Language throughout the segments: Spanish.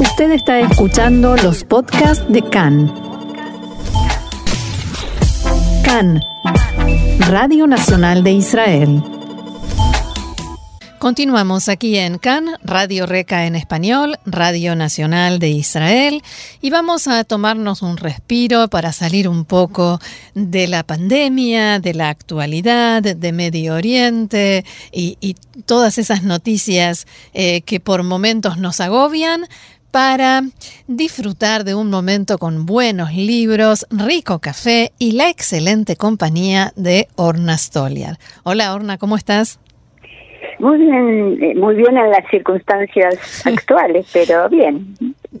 Usted está escuchando los podcasts de CAN. CAN, Radio Nacional de Israel. Continuamos aquí en CAN, Radio Reca en español, Radio Nacional de Israel, y vamos a tomarnos un respiro para salir un poco de la pandemia, de la actualidad, de Medio Oriente y, todas esas noticias eh, que por momentos nos agobian, para disfrutar de un momento con buenos libros, rico café y la excelente compañía de Orna Stoliar. Hola Orna, ¿cómo estás? Muy bien, eh, muy bien en las circunstancias actuales, pero bien.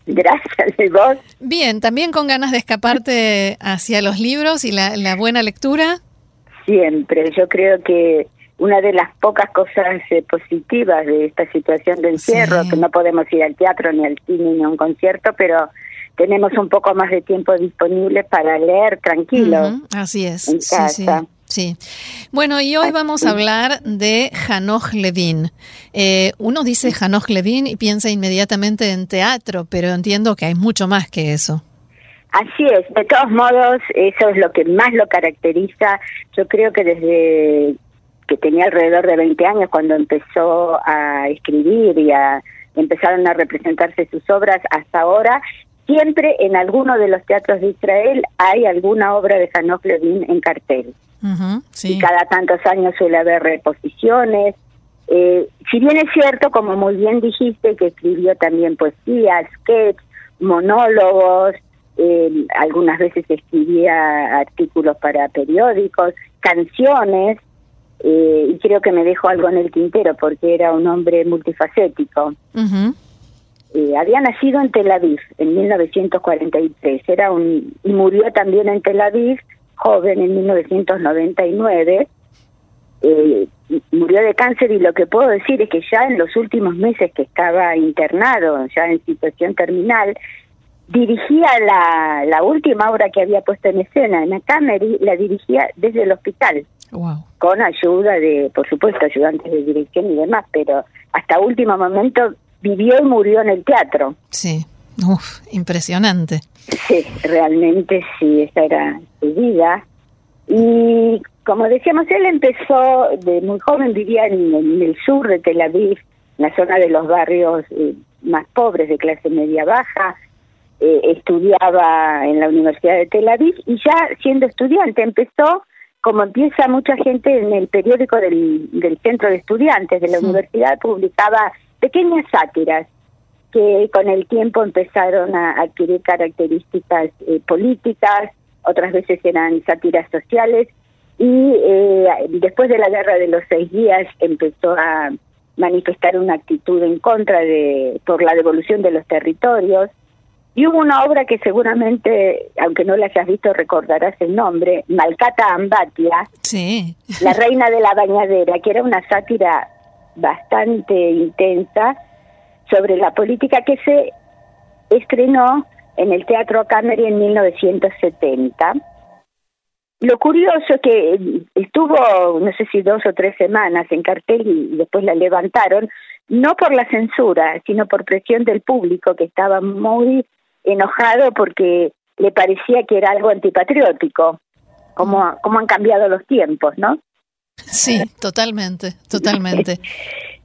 Gracias, ¿y vos? Bien, también con ganas de escaparte hacia los libros y la, buena lectura. Siempre, yo creo que una de las pocas cosas eh, positivas de esta situación de encierro, que no podemos ir al teatro, ni al cine, ni a un concierto, pero tenemos un poco más de tiempo disponible para leer tranquilos. Así es. En casa. Sí. Bueno, y hoy vamos a hablar de Hanoch Levin. Eh, uno dice Hanoch Levin y piensa inmediatamente en teatro, pero entiendo que hay mucho más que eso. Así es, de todos modos, eso es lo que más lo caracteriza. Yo creo que desde que tenía alrededor de 20 años, cuando empezó a escribir y a empezaron a representarse sus obras hasta ahora, siempre en alguno de los teatros de Israel hay alguna obra de Hanoch Levin en cartel. Y cada tantos años suele haber reposiciones. Eh, si bien es cierto, como muy bien dijiste, que escribió también poesía, sketch, monólogos, eh, algunas veces escribía artículos para periódicos, canciones, eh, y creo que me dejó algo en el tintero porque era un hombre multifacético. había nacido en Tel Aviv en 1943, era un y murió también en Tel Aviv joven en 1999, eh, murió de cáncer y lo que puedo decir es que ya en los últimos meses que estaba internado, ya en situación terminal, dirigía la, la última obra que había puesto en escena en Acamery, la dirigía desde el hospital. Con ayuda de, por supuesto, ayudantes de dirección y demás, pero hasta último momento vivió y murió en el teatro. Sí. Uf, impresionante. Sí, realmente sí, esa era su vida. Y como decíamos, él empezó de muy joven, vivía en, el sur de Tel Aviv, en la zona de los barrios eh, más pobres de clase media baja, eh, estudiaba en la Universidad de Tel Aviv y ya siendo estudiante empezó, como empieza mucha gente en el periódico del, del centro de estudiantes de la universidad, publicaba pequeñas sátiras que con el tiempo empezaron a adquirir características eh, políticas, otras veces eran sátiras sociales, y eh, después de la guerra de los seis días empezó a manifestar una actitud en contra de por la devolución de los territorios y hubo una obra que seguramente aunque no la hayas visto recordarás el nombre Malcata Ambatia sí. la reina de la bañadera que era una sátira bastante intensa sobre la política que se estrenó en el Teatro Camery en 1970. Lo curioso es que estuvo, no sé si dos o tres semanas en cartel y después la levantaron, no por la censura, sino por presión del público que estaba muy enojado porque le parecía que era algo antipatriótico, como, como han cambiado los tiempos, ¿no? Sí, totalmente, totalmente.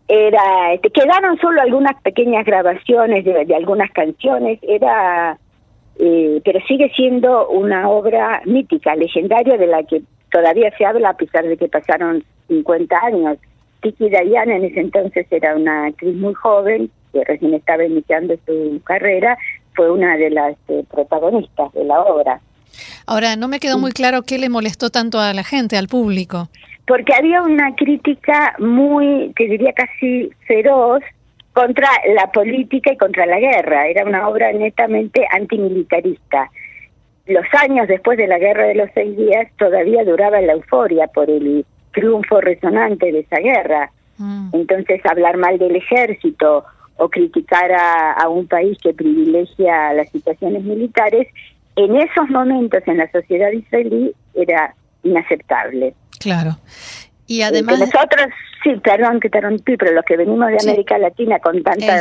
era este, quedaron solo algunas pequeñas grabaciones de, algunas canciones era eh, pero sigue siendo una obra mítica legendaria de la que todavía se habla a pesar de que pasaron 50 años Tiki Dayan en ese entonces era una actriz muy joven que recién estaba iniciando su carrera fue una de las eh, protagonistas de la obra ahora no me quedó muy claro qué le molestó tanto a la gente al público porque había una crítica muy, que diría casi feroz, contra la política y contra la guerra. Era una obra netamente antimilitarista. Los años después de la guerra de los seis días todavía duraba la euforia por el triunfo resonante de esa guerra. Mm. Entonces hablar mal del ejército o criticar a, a un país que privilegia las situaciones militares, en esos momentos en la sociedad israelí era inaceptable. Claro. Y además... nosotros, sí, perdón que te rompí, pero los que venimos de América Latina con tanta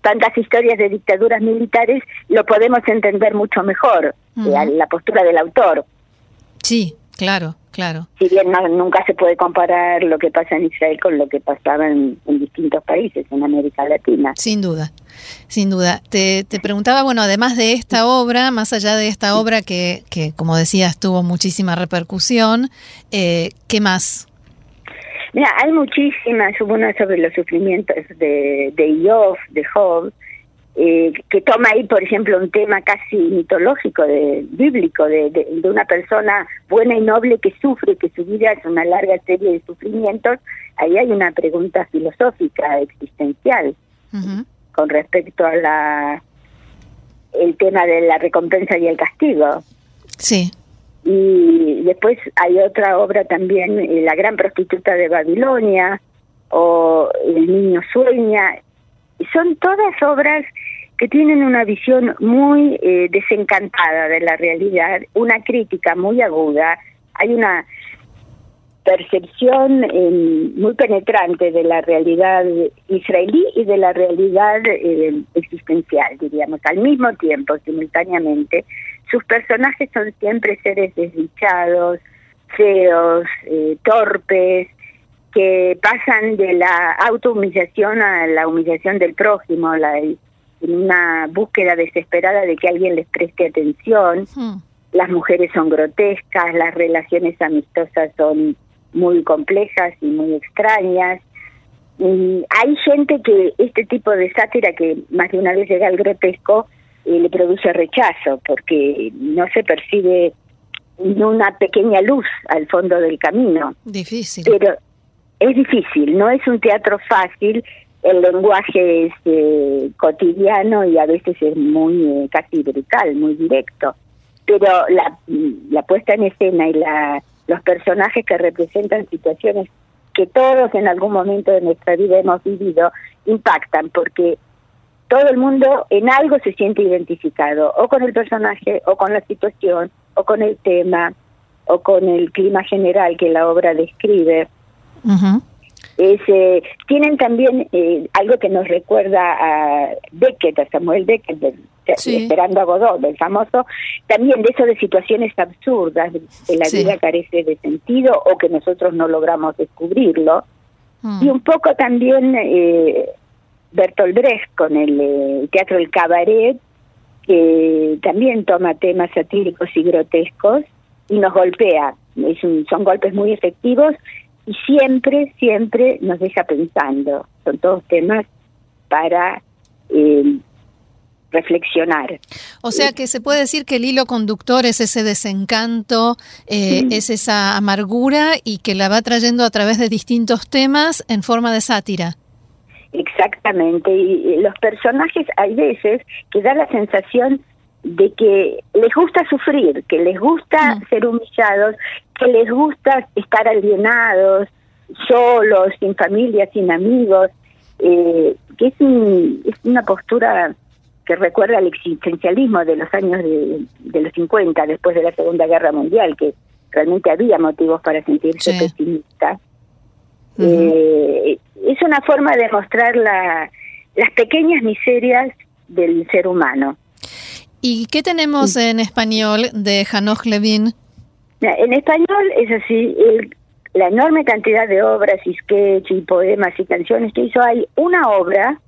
tantas historias de dictaduras militares, lo podemos entender mucho mejor, eh, la postura del autor. Sí, claro, claro. Si bien nunca se puede comparar lo que pasa en Israel con lo que pasaba en, distintos países, en América Latina. Sin duda, sin duda. Te, te, preguntaba, bueno, además de esta obra, más allá de esta obra que, que como decías, tuvo muchísima repercusión, eh, ¿qué más Mira, hay muchísimas, hubo una sobre los sufrimientos de, de Job, de Job, eh, que toma ahí, por ejemplo, un tema casi mitológico, de, bíblico, de, de, una persona buena y noble que sufre, que su vida es una larga serie de sufrimientos. Ahí hay una pregunta filosófica, existencial, con respecto a la el tema de la recompensa y el castigo. Sí. Y después hay otra obra también, eh, La gran prostituta de Babilonia o El niño sueña. Son todas obras que tienen una visión muy eh, desencantada de la realidad, una crítica muy aguda, hay una percepción eh, muy penetrante de la realidad israelí y de la realidad existencial, diríamos, al mismo tiempo, simultáneamente, sus personajes son siempre seres desdichados, feos, eh, torpes, que pasan de la autohumillación a la humillación del prójimo, la, en una búsqueda desesperada de que alguien les preste atención. Hmm. Las mujeres son grotescas, las relaciones amistosas son muy complejas y muy extrañas. Y hay gente que este tipo de sátira, que más de una vez llega al grotesco, le produce rechazo porque no se percibe una pequeña luz al fondo del camino. Difícil. Pero es difícil, no es un teatro fácil, el lenguaje es eh, cotidiano y a veces es muy eh, casi brutal, muy directo. Pero la, la puesta en escena y la, los personajes que representan situaciones que todos en algún momento de nuestra vida hemos vivido impactan porque todo el mundo en algo se siente identificado, o con el personaje, o con la situación, o con el tema, o con el clima general que la obra describe. Tienen también eh, algo que nos recuerda a Beckett, a Samuel Beckett, Esperando a Godot, el famoso, también de eso de situaciones absurdas, que la vida carece de sentido o que nosotros no logramos descubrirlo. Mm. Y un poco también eh, Bertolt Brecht con el eh, teatro El Cabaret, que también toma temas satíricos y grotescos y nos golpea. son golpes muy efectivos y siempre, siempre nos deja pensando. Son todos temas para eh, reflexionar. O sea que se puede decir que el hilo conductor es ese desencanto, eh, es esa amargura y que la va trayendo a través de distintos temas en forma de sátira. Exactamente, y los personajes hay veces que da la sensación de que les gusta sufrir, que les gusta mm. ser humillados, que les gusta estar alienados, solos, sin familia, sin amigos, eh, que es, es una postura que recuerda al existencialismo de los años de, los 50, después de la Segunda Guerra Mundial, que realmente había motivos para sentirse pesimistas. eh, es una forma de mostrar la, las pequeñas miserias del ser humano. ¿Y qué tenemos en español de Hanoch Levin? En español es así, la enorme cantidad de obras y sketches y poemas y canciones que hizo. Hay una obra,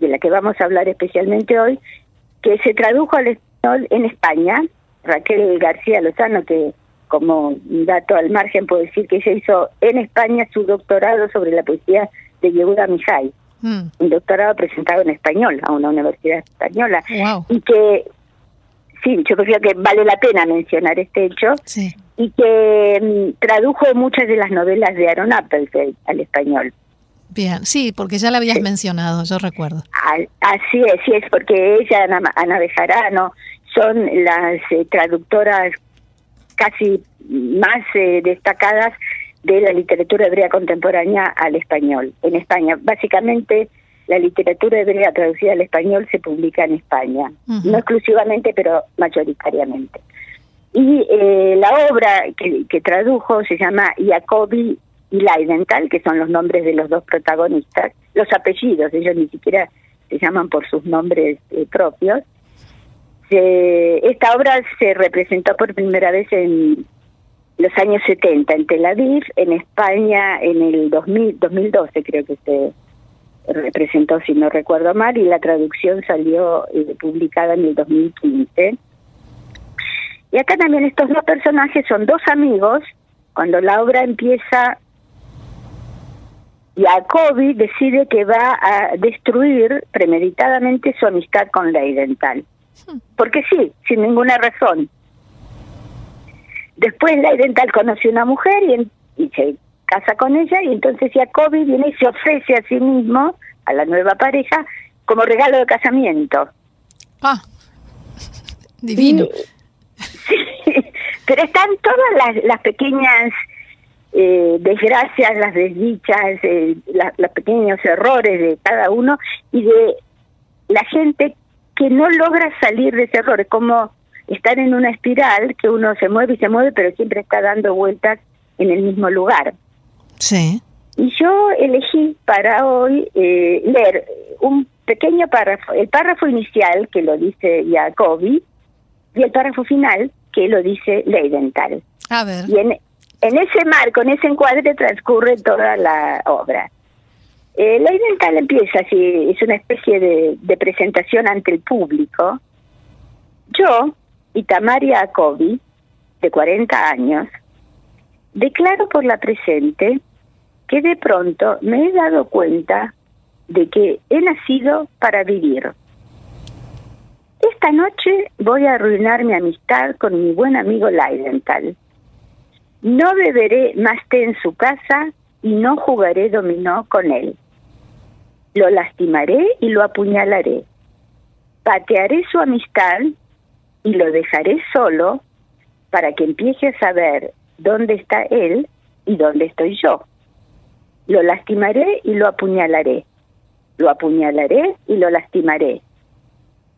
de la que vamos a hablar especialmente hoy, que se tradujo al español en España. Raquel García Lozano, que como dato al margen puedo decir que ella hizo en España su doctorado sobre la poesía de Yehuda Mijay, mm. un doctorado presentado en español a una universidad española. Y que, sí, yo creo que vale la pena mencionar este hecho. Y que mm, tradujo muchas de las novelas de Aaron Appelfeld al español. Bien, sí, porque ya la habías mencionado, yo recuerdo. Así es, sí es, porque ella, Ana, Ana Bejarano, son las eh, traductoras casi más eh, destacadas de la literatura hebrea contemporánea al español en España. Básicamente, la literatura hebrea traducida al español se publica en España, no exclusivamente, pero mayoritariamente. Y eh, la obra que, que, tradujo se llama Jacobi y Leidenthal, que son los nombres de los dos protagonistas, los apellidos, ellos ni siquiera se llaman por sus nombres eh, propios. esta obra se representó por primera vez en los años 70 en Tel Aviv, en España en el 2000, 2012 creo que se representó, si no recuerdo mal, y la traducción salió eh, publicada en el 2015. Y acá también estos dos personajes son dos amigos. Cuando la obra empieza, Jacobi decide que va a destruir premeditadamente su amistad con Leidenthal. Porque sí, sin ninguna razón. Después Leidenthal conoce una mujer y, y se casa con ella y entonces Jacobi viene y se ofrece a sí mismo, a la nueva pareja, como regalo de casamiento. Ah, divino. sí, pero están todas las, pequeñas eh, desgracias, las desdichas, eh, los pequeños errores de cada uno y de la gente que no logra salir de ese error, es como estar en una espiral que uno se mueve y se mueve, pero siempre está dando vueltas en el mismo lugar. Sí. Y yo elegí para hoy eh, leer un pequeño párrafo, el párrafo inicial que lo dice Jacobi y el párrafo final que lo dice Leidenthal. A ver. Y en, ese marco, en ese encuadre transcurre toda la obra. Eh, Leidenthal empieza así, es una especie de, de presentación ante el público. Yo, Itamar Jacobi, de 40 años, declaro por la presente que de pronto me he dado cuenta de que he nacido para vivir. Esta noche voy a arruinar mi amistad con mi buen amigo Leidenthal. No beberé más té en su casa y no jugaré dominó con él. Lo lastimaré y lo apuñalaré. Patearé su amistad y lo dejaré solo para que empiece a saber dónde está él y dónde estoy yo. Lo lastimaré y lo apuñalaré. Lo apuñalaré y lo lastimaré.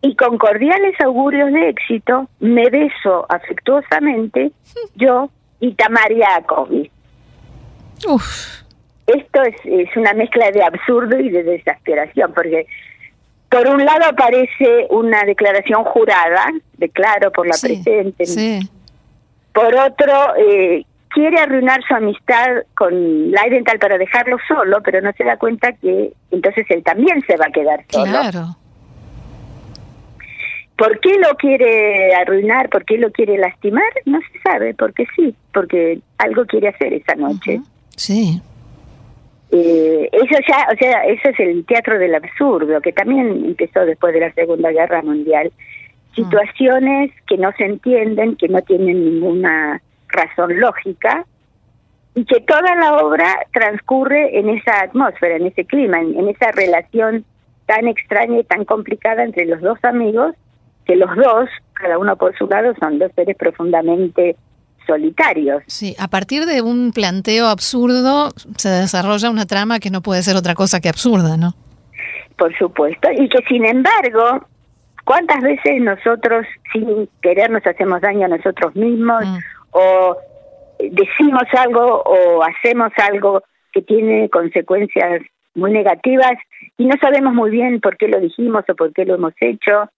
Y con cordiales augurios de éxito, me beso afectuosamente yo y Tamaria Uf. Esto es, es una mezcla de absurdo y de desesperación, porque por un lado aparece una declaración jurada, declaro por la presente. Por otro, eh, quiere arruinar su amistad con Leidenthal para dejarlo solo, pero no se da cuenta que entonces él también se va a quedar solo. Claro. ¿Por qué lo quiere arruinar? ¿Por qué lo quiere lastimar? No se sabe, porque sí, porque algo quiere hacer esa noche. Sí. Eh, eso ya, o sea, eso es el teatro del absurdo, que también empezó después de la Segunda Guerra Mundial. Situaciones que no se entienden, que no tienen ninguna razón lógica y que toda la obra transcurre en esa atmósfera, en ese clima, en, esa relación tan extraña y tan complicada entre los dos amigos, que los dos, cada uno por su lado, son dos seres profundamente solitarios. Sí, a partir de un planteo absurdo se desarrolla una trama que no puede ser otra cosa que absurda, ¿no? Por supuesto, y que sin embargo, ¿cuántas veces nosotros sin querer nos hacemos daño a nosotros mismos mm o decimos algo o hacemos algo que tiene consecuencias muy negativas y no sabemos muy bien por qué lo dijimos o por qué lo hemos hecho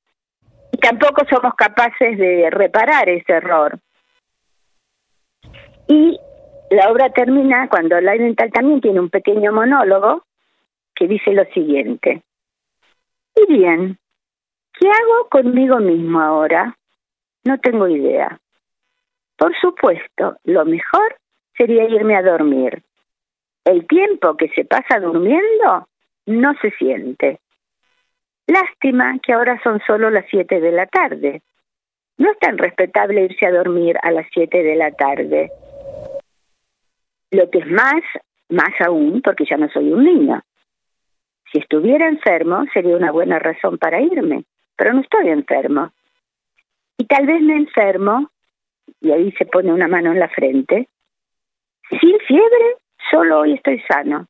y tampoco somos capaces de reparar ese error. Y la obra termina cuando Leidenthal también tiene un pequeño monólogo que dice lo siguiente. Y bien, ¿qué hago conmigo mismo ahora? No tengo idea. Por supuesto, lo mejor sería irme a dormir. El tiempo que se pasa durmiendo no se siente. Lástima que ahora son solo las siete de la tarde. No es tan respetable irse a dormir a las siete de la tarde. Lo que es más, más aún, porque ya no soy un niño. Si estuviera enfermo sería una buena razón para irme, pero no estoy enfermo. Y tal vez me enfermo y ahí se pone una mano en la frente. Sin fiebre, solo hoy estoy sano.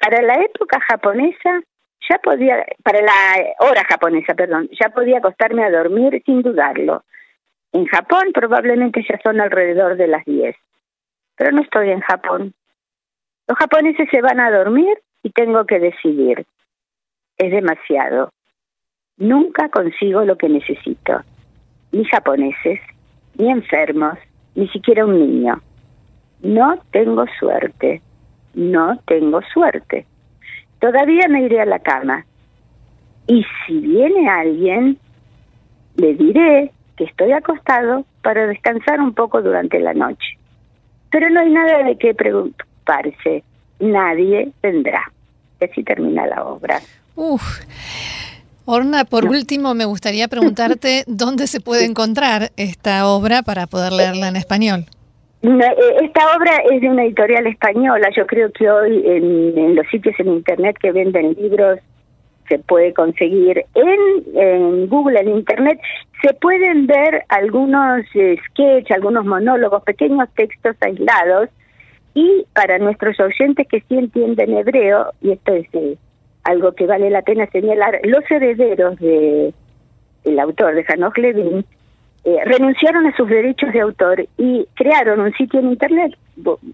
Para la época japonesa, ya podía, para la hora japonesa, perdón, ya podía acostarme a dormir sin dudarlo. En Japón probablemente ya son alrededor de las 10, pero no estoy en Japón. Los japoneses se van a dormir y tengo que decidir. es demasiado. Nunca consigo lo que necesito. Ni japoneses, ni enfermos, ni siquiera un niño. No tengo suerte. No tengo suerte. Todavía me iré a la cama. Y si viene alguien, le diré que estoy acostado para descansar un poco durante la noche. Pero no hay nada de qué preocuparse. Nadie vendrá. Así termina la obra. Uf. Orna, por último, me gustaría preguntarte dónde se puede encontrar esta obra para poder leerla en español. Eh, esta obra es de una editorial española. Yo creo que hoy en, los sitios en Internet que venden libros se puede conseguir. En, Google, en Internet, se pueden ver algunos eh, sketches, algunos monólogos, pequeños textos aislados. Y para nuestros oyentes que sí entienden hebreo, y esto es eh, algo que vale la pena señalar, los herederos de el autor de Hanoch Levin eh, renunciaron a sus derechos de autor y crearon un sitio en internet,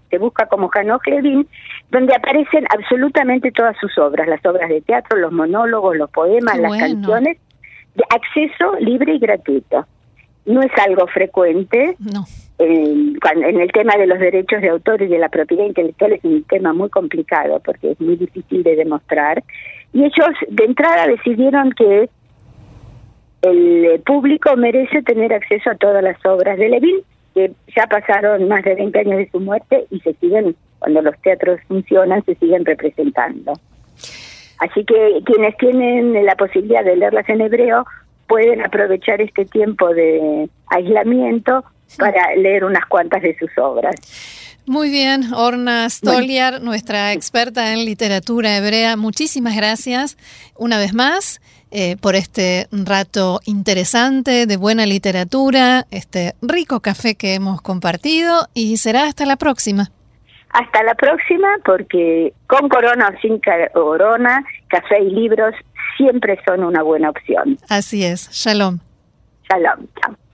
se busca como Hanoch Levin, donde aparecen absolutamente todas sus obras, las obras de teatro, los monólogos, los poemas, las canciones, de acceso libre y gratuito. No es algo frecuente. No. En el tema de los derechos de autor y de la propiedad intelectual es un tema muy complicado porque es muy difícil de demostrar. Y ellos de entrada decidieron que el público merece tener acceso a todas las obras de Levin, que ya pasaron más de 20 años de su muerte y se siguen, cuando los teatros funcionan, se siguen representando. Así que quienes tienen la posibilidad de leerlas en hebreo pueden aprovechar este tiempo de aislamiento para leer unas cuantas de sus obras. Muy bien, Orna Stoliar, nuestra experta en literatura hebrea, muchísimas gracias una vez más eh, por este rato interesante de buena literatura, este rico café que hemos compartido y será hasta la próxima. Hasta la próxima, porque con corona o sin corona, café y libros siempre son una buena opción. Así es. Shalom. Shalom. Chao.